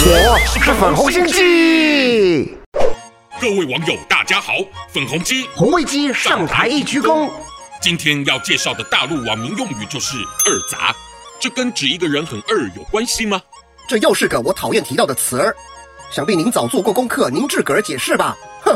是粉红心机。各位网友，大家好，粉红鸡红卫鸡上台一鞠躬。今天要介绍的大陆网民用语就是“二杂”，这跟指一个人很二有关系吗？这又是个我讨厌提到的词儿，想必您早做过功课，您自个儿解释吧。哼，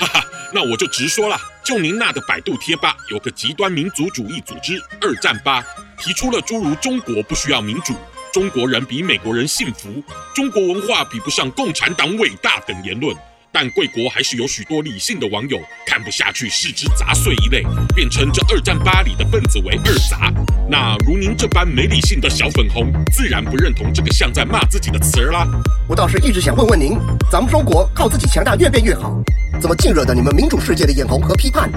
哈哈，那我就直说了。就您那的百度贴吧，有个极端民族主义组织“二战吧”，提出了诸如“中国不需要民主”“中国人比美国人幸福”“中国文化比不上共产党伟大”等言论。但贵国还是有许多理性的网友看不下去，视之杂碎一类，便称这二战吧里的分子为二杂。那如您这般没理性的小粉红，自然不认同这个像在骂自己的词儿啦。我倒是一直想问问您，咱们中国靠自己强大越变越好，怎么竟惹得你们民主世界的眼红和批判？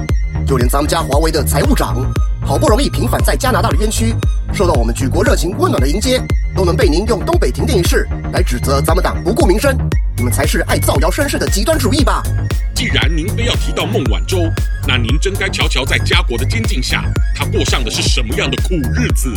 就连咱们家华为的财务长，好不容易平反在加拿大的冤屈，受到我们举国热情温暖的迎接，都能被您用东北停电一事来指责咱们党不顾民生。你们才是爱造谣生事的极端主义吧？既然您非要提到孟晚舟，那您真该瞧瞧在家国的监禁下，他过上的是什么样的苦日子。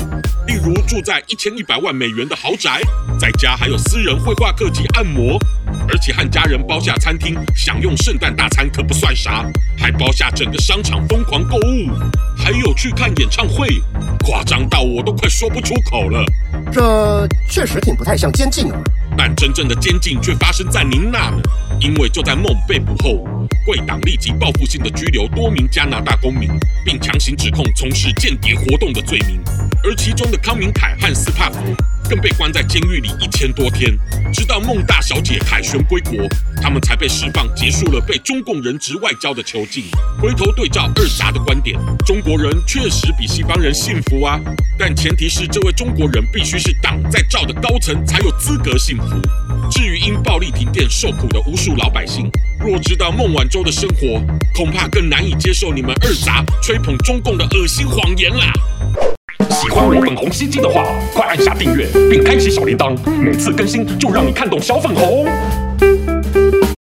例如住在一千一百万美元的豪宅，在家还有私人绘画课及按摩，而且和家人包下餐厅享用圣诞大餐可不算啥，还包下整个商场疯狂购物，还有去看演唱会，夸张到我都快说不出口了。这确实挺不太像监禁啊。但真正的监禁却发生在您那呢，因为就在孟被捕后，贵党立即报复性的拘留多名加拿大公民，并强行指控从事间谍活动的罪名，而其中的康明凯和斯帕福更被关在监狱里一千多天，直到孟大小姐凯旋归国，他们才被释放，结束了被中共人质外交的囚禁。回头对照二杂的观点，中国人确实比西方人幸福啊，但前提是这位中国人必须是党在罩的高层才有资格幸福。至于因暴力停电受苦的无数老百姓，若知道孟晚舟的生活，恐怕更难以接受你们二杂吹捧中共的恶心谎言啦。喜欢我粉红心机的话，快按下订阅并开启小铃铛，每次更新就让你看懂小粉红。